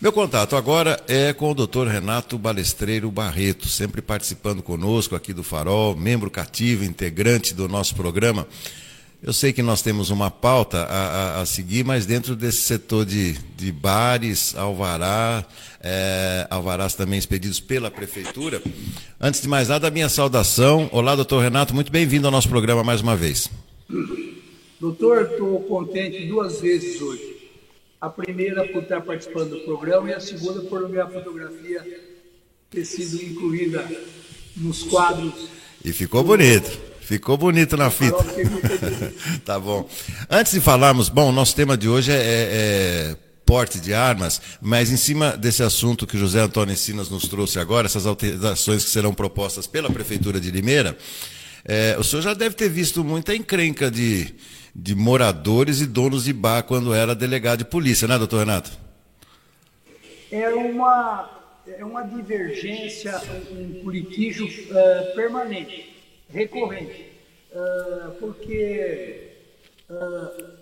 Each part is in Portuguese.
Meu contato agora é com o Dr. Renato Balestreiro Barreto, sempre participando conosco aqui do Farol, membro cativo, integrante do nosso programa. Eu sei que nós temos uma pauta a, a, a seguir, mas dentro desse setor de, de bares, alvará, é, alvarás também expedidos pela Prefeitura. Antes de mais nada, a minha saudação. Olá, doutor Renato, muito bem-vindo ao nosso programa mais uma vez. Doutor, estou contente duas vezes hoje. A primeira por estar participando do programa e a segunda por minha fotografia ter sido incluída nos quadros. E ficou bonito. Ficou bonito na fita. tá bom. Antes de falarmos, bom, nosso tema de hoje é, é, é, porte de armas, mas em cima desse assunto que José Antônio Sinas nos trouxe agora, essas alterações que serão propostas pela Prefeitura de Limeira, é, o senhor já deve ter visto muita encrenca de, de moradores e donos de bar quando era delegado de polícia, né, doutor Renato? É uma, é uma divergência, um litígio uh, permanente, recorrente, uh, porque uh,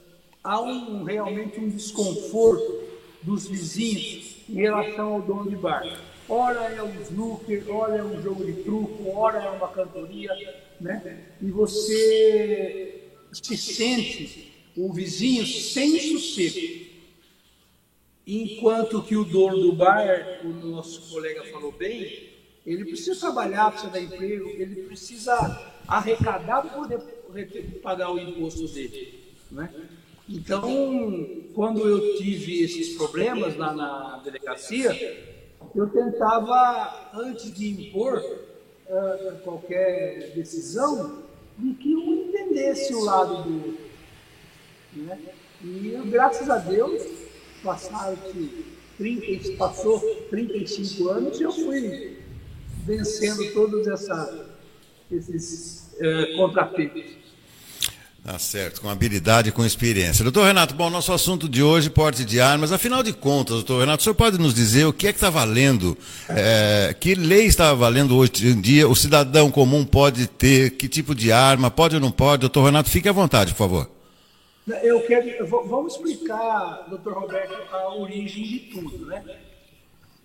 há um, realmente um desconforto dos vizinhos em relação ao dono de bar. Ora é um snooker, ora é um jogo de truco, ora é uma cantoria, né? E você se sente o vizinho sem sossego. Enquanto que o dono do bar, o nosso colega falou bem, ele precisa trabalhar, precisa dar emprego, ele precisa arrecadar para poder pagar o imposto dele. Né? Então, quando eu tive esses problemas lá na delegacia, eu tentava, antes de impor uh, qualquer decisão, de que um entendesse o lado do outro. Né? E graças a Deus, passaram 30, passou 35 anos e eu fui vencendo todos essa, esses contratempos. Tá certo, com habilidade e com experiência. Doutor Renato, bom, nosso assunto de hoje, porte de armas. Afinal de contas, doutor Renato, o senhor pode nos dizer o que é que está valendo, é, que lei está valendo hoje em dia, o cidadão comum pode ter, que tipo de arma, pode ou não pode? Doutor Renato, fique à vontade, por favor. Eu quero, vamos explicar, doutor Roberto, a origem de tudo, né?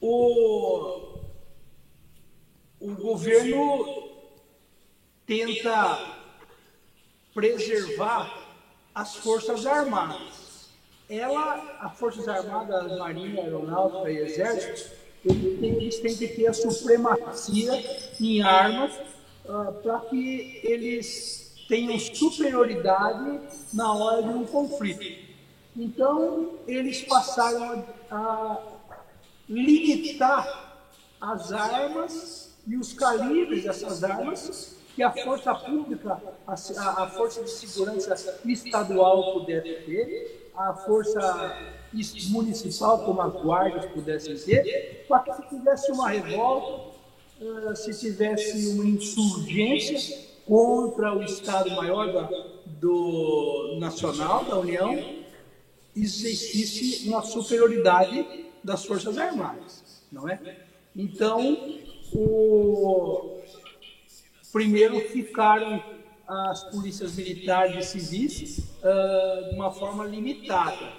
O, o governo tenta preservar as Forças Armadas. Ela, as Forças Armadas, Marinha, Aeronáutica e Exército, eles têm que ter a supremacia em armas uh, para que eles tenham superioridade na hora de um conflito. Então, eles passaram a, a limitar as armas e os calibres dessas armas que a força pública, a, a força de segurança estadual pudesse ter, a força municipal, como as guardas pudessem ter, para que se tivesse uma revolta, se tivesse uma insurgência contra o Estado Maior do Nacional, da União, existisse uma superioridade das Forças Armadas, não é? Então, o, Primeiro ficaram as polícias militares e civis uh, de uma forma limitada.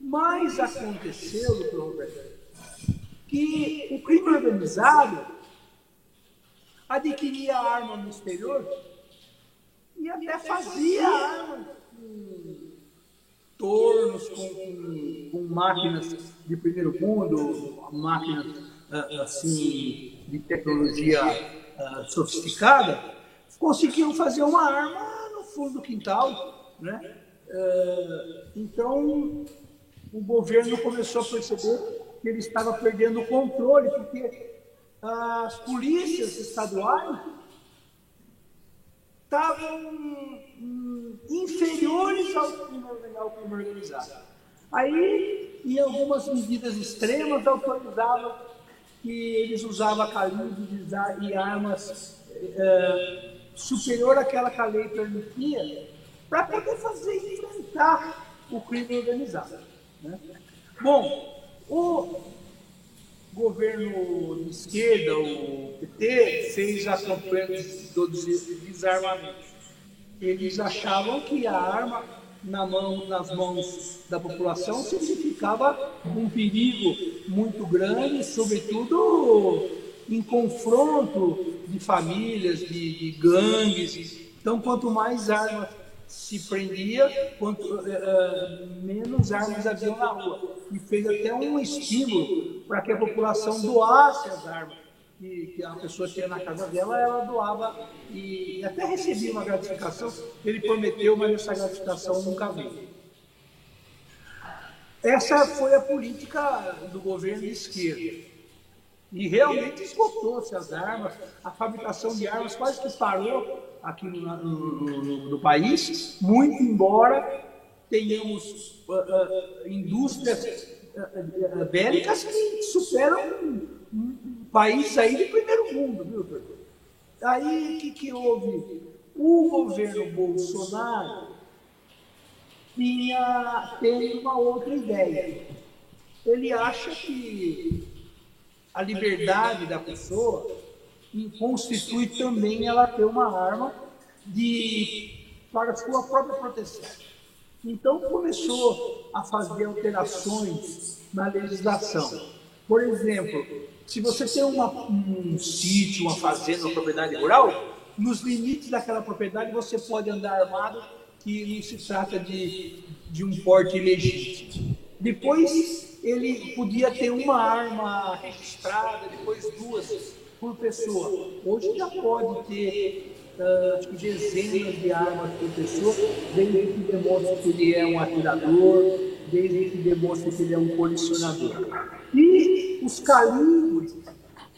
Mas aconteceu, doutor Roberto, que o crime organizado adquiria arma no exterior e até fazia arma com tornos, com, com, máquinas de primeiro mundo, máquinas ah, assim de tecnologia uh, sofisticada, conseguiam fazer uma arma no fundo do quintal. Né? Uh, então, o governo começou a perceber que ele estava perdendo o controle, porque as polícias estaduais estavam hum, inferiores ao crime, organizado. Aí, em algumas medidas extremas, autorizavam que eles usavam calibres e armas é, superior àquela que a lei permitia para poder fazer enfrentar o crime organizado. Né? Bom, o governo de esquerda, o PT, fez a campanha do desarmamento. Eles achavam que a arma na mão, nas mãos da população significava ficava um perigo muito grande, sobretudo em confronto de famílias, de, de gangues. Então, quanto mais armas se prendia, quanto uh, menos armas haviam na rua. E fez até um estímulo para que a população doasse as armas que, que a pessoa tinha na casa dela, ela doava e até recebia uma gratificação. Ele prometeu, mas essa gratificação nunca veio. Essa foi a política do governo de esquerda. E realmente esgotou-se as armas, a fabricação de armas quase que parou aqui no, no, no, no país, muito embora tenhamos uh, uh, indústrias uh, bélicas que superam países aí de primeiro mundo, viu, doutor? Aí o que, que houve? O governo Bolsonaro tinha, teve uma outra ideia. Ele acha que a liberdade da pessoa constitui também ela ter uma arma de, para sua própria proteção. Então começou a fazer alterações na legislação. Por exemplo, se você tem uma, um sítio, uma fazenda, uma propriedade rural, nos limites daquela propriedade você pode andar armado, que não se trata de, de um porte ilegítimo. Depois ele podia ter uma arma registrada, depois duas por pessoa. Hoje já pode ter uh, dezenas de armas por pessoa, desde que demonstre que ele é um atirador, desde que demonstre que ele é um colecionador. Os calibres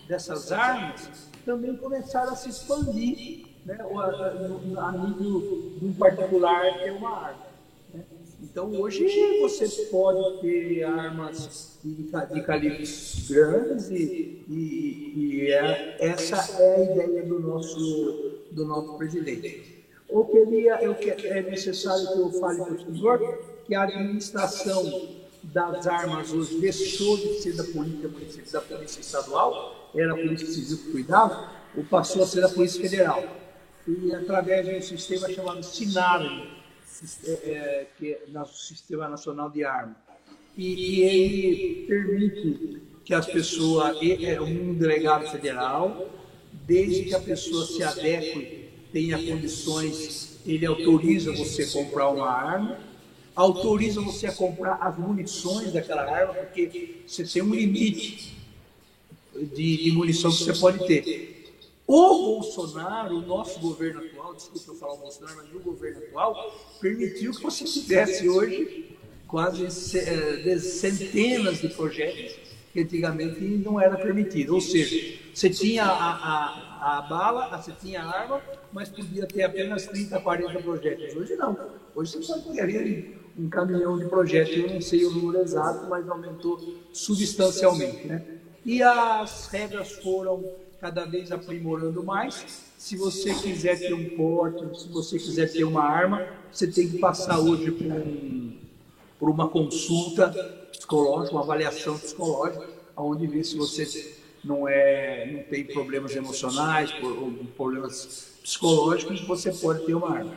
dessas armas também começaram a se expandir né, a, a, a nível de um particular ter uma arma. Né? Então hoje você pode ter armas de, de calibres grandes e, e, e é, essa é a ideia do nosso, do nosso presidente. Eu queria, eu, é necessário que eu fale para o senhor que a administração das armas hoje deixou de ser da polícia, da polícia estadual, era a polícia civil que cuidava, ou passou a ser da polícia federal. E através de um sistema chamado SINARM, é, é, que é nosso Sistema Nacional de Armas. E, e ele permite que as pessoas, é um delegado federal, desde que a pessoa se adeque, tenha condições, ele autoriza você a comprar uma arma, autoriza você a comprar as munições daquela arma, porque você tem um limite de, de munição que você pode ter. O Bolsonaro, o nosso governo atual, desculpa eu falar o Bolsonaro, mas o governo atual permitiu que você tivesse hoje quase eh, centenas de projetos que antigamente não era permitido. Ou seja, você tinha a, a, a bala, você tinha a arma, mas podia ter apenas 30, 40 projetos. Hoje não. Hoje você pode ter ali um caminhão de projetos, eu não sei o número exato, mas aumentou substancialmente. Né? E as regras foram cada vez aprimorando mais. Se você quiser ter um porte, se você quiser ter uma arma, você tem que passar hoje por, um, por uma consulta psicológica, uma avaliação psicológica, onde vê se você não, é, não tem problemas emocionais, problemas psicológicos, você pode ter uma arma.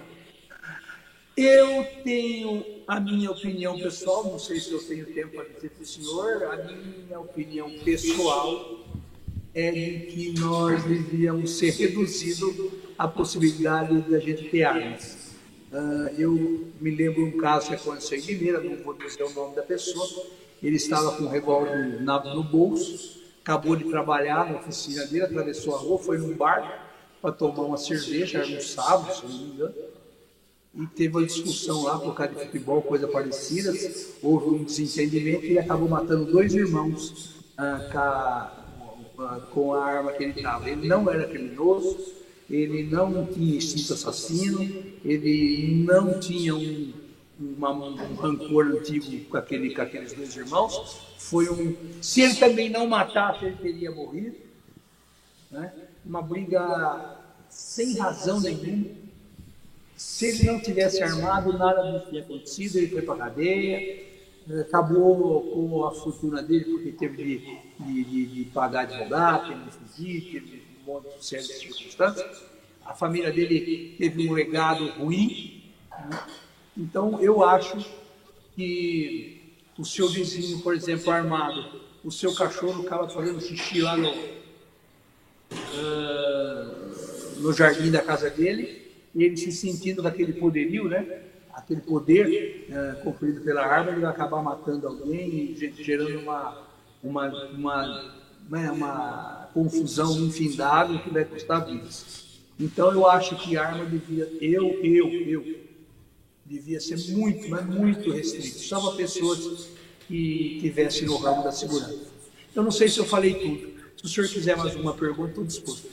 Eu tenho a minha opinião pessoal, não sei se eu tenho tempo para dizer para o senhor, a minha opinião pessoal é de que nós devíamos ser reduzidos a possibilidade de a gente ter armas. Uh, eu me lembro um caso que aconteceu em Mineira, não vou dizer o nome da pessoa, ele estava com um revólver no bolso, acabou de trabalhar na oficina dele, atravessou a rua, foi num bar para tomar uma cerveja, era um sábado, se não me engano, e teve uma discussão lá por causa de futebol, coisa parecida, houve um desentendimento e ele acabou matando dois irmãos ah, com, a, com, a, arma que ele estava. Ele não era criminoso, ele não tinha instinto assassino, ele não tinha um, uma, um rancor antigo com, aquele, com aqueles dois irmãos. Foi um, se ele também não matasse, ele teria morrido. Né? Uma briga sem razão nenhuma se ele não tivesse armado, nada disso teria acontecido, ele foi para a cadeia, acabou com a fortuna dele, porque teve de, de, de, de pagar advogado, teve de fugir, teve um monte de séries de circunstâncias. A família dele teve um legado ruim. Né? Então, eu acho que o seu vizinho, por exemplo, armado, o seu cachorro acaba fazendo xixi lá no, uh, no jardim da casa dele, e ele se sentindo daquele poderio, né? aquele poder uh, conferido pela arma, ele vai acabar matando alguém e gerando uma, uma, uma, né, uma confusão infindável que vai custar vidas. Então eu acho que a arma devia, eu, eu, eu, devia ser muito, mas muito restrito, só para pessoas que estivessem no ramo da segurança. Eu não sei se eu falei tudo. Se o senhor quiser mais uma pergunta, estou disposto.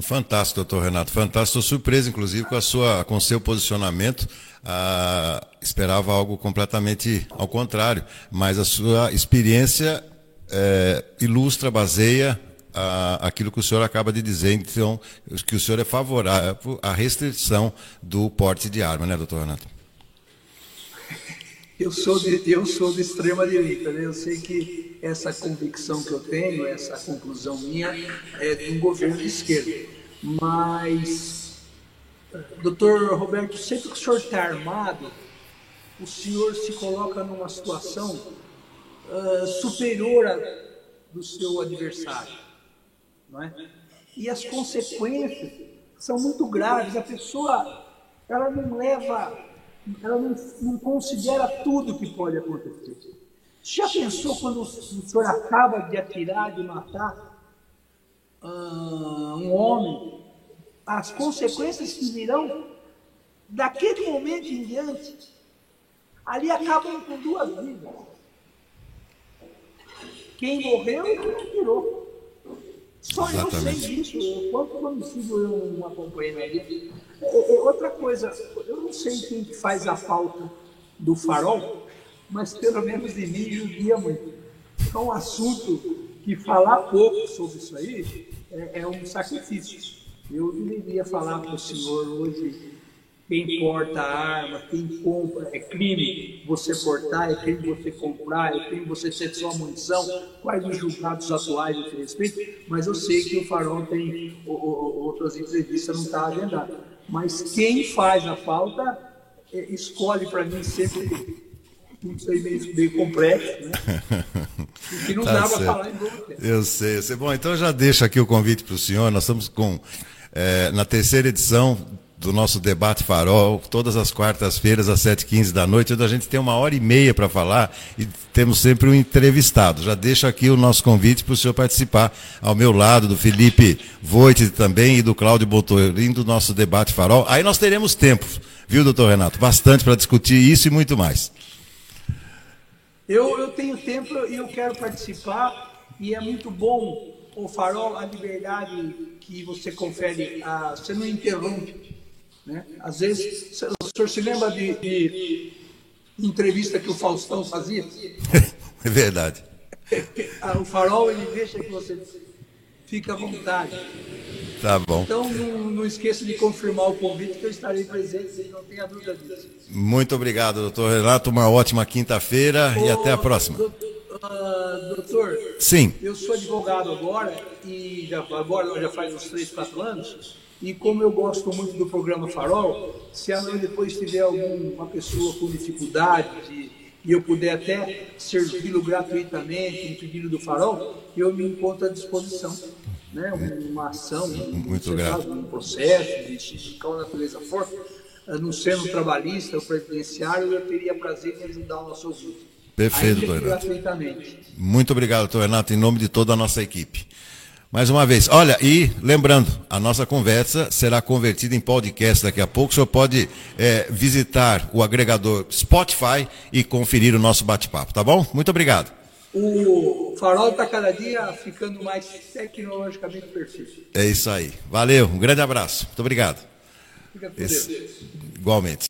Fantástico, doutor Renato. Fantástico. Estou surpreso, inclusive, com, a sua, com o seu posicionamento. Ah, esperava algo completamente ao contrário, mas a sua experiência é, ilustra, baseia a, aquilo que o senhor acaba de dizer, então, que o senhor é favorável à restrição do porte de arma, né, doutor Renato? Eu sou de, eu sou de extrema direita, né? eu sei que essa convicção que eu tenho, essa conclusão minha, é de um governo de esquerda. Mas, doutor Roberto, sempre que o senhor está armado, o senhor se coloca numa situação uh, superior à do seu adversário não é? E as consequências são muito graves. A pessoa, ela não leva, ela não, não considera tudo que pode acontecer. Já pensou quando o senhor acaba de atirar, de matar uh, um homem? As consequências que virão daquele momento em diante, ali acabam com duas vidas. Quem morreu e quem atirou. Só Exatamente. eu sei disso. Quanto homicídio eu não acompanhei na vida. Outra coisa, eu não sei quem faz a falta do farol, mas pelo menos de mim judia muito. É um assunto que falar pouco sobre isso aí é, é um sacrifício. Eu deveria falar para o senhor hoje quem porta a arma, quem compra, é crime você portar, é crime você comprar, é crime você ter sua munição, quais os julgados atuais a esse respeito, mas eu sei que o Farol tem outras entrevistas, não está agendado. Mas quem faz a falta, é, escolhe para mim sempre sei meio, meio complexo, né? que não tá dá para falar em boa Eu sei, eu sei. Bom, então já deixo aqui o convite para o senhor. Nós estamos com é, na terceira edição do nosso debate farol, todas as quartas-feiras às 7h15 da noite, onde a gente tem uma hora e meia para falar e temos sempre um entrevistado. Já deixo aqui o nosso convite para o senhor participar ao meu lado, do Felipe Voit também e do Cláudio Botorim do nosso debate farol. Aí nós teremos tempo, viu, doutor Renato? Bastante para discutir isso e muito mais. Eu, eu tenho tempo e eu quero participar e é muito bom o farol, a liberdade que você confere, a, você não interrompe né? Às vezes, o senhor se lembra de, de entrevista que o Faustão fazia? É verdade. o farol ele deixa que você fique à vontade. Tá bom. Então não, não, esqueça de confirmar o convite que eu estarei presente, não tenha dúvida disso. Muito obrigado, doutor Renato. Uma ótima quinta-feira e até a próxima. Doutor, uh, doutor, Sim. Eu sou advogado agora e já, agora já faz uns 3, 4 anos. E como eu gosto muito do programa Farol, se amanhã depois tiver alguma pessoa com dificuldade de, e eu puder até servi-lo gratuitamente em pedido do Farol, eu me encontro à disposição. Né? Uma ação, muito um, um processo, de, qual natureza for, no sendo trabalhista ou previdenciário, eu teria prazer em ajudar o nosso ouvinte. Perfeito, doutor Renato. Muito obrigado, doutor Renato, em nome de toda a nossa equipe. Mais uma vez, olha, e lembrando, a nossa conversa será convertida em podcast daqui a pouco. O senhor pode é, visitar o agregador Spotify e conferir o nosso bate-papo, tá bom? Muito obrigado. O farol está cada dia ficando mais tecnologicamente perfeito. É isso aí. Valeu, um grande abraço. Muito obrigado. Esse, igualmente.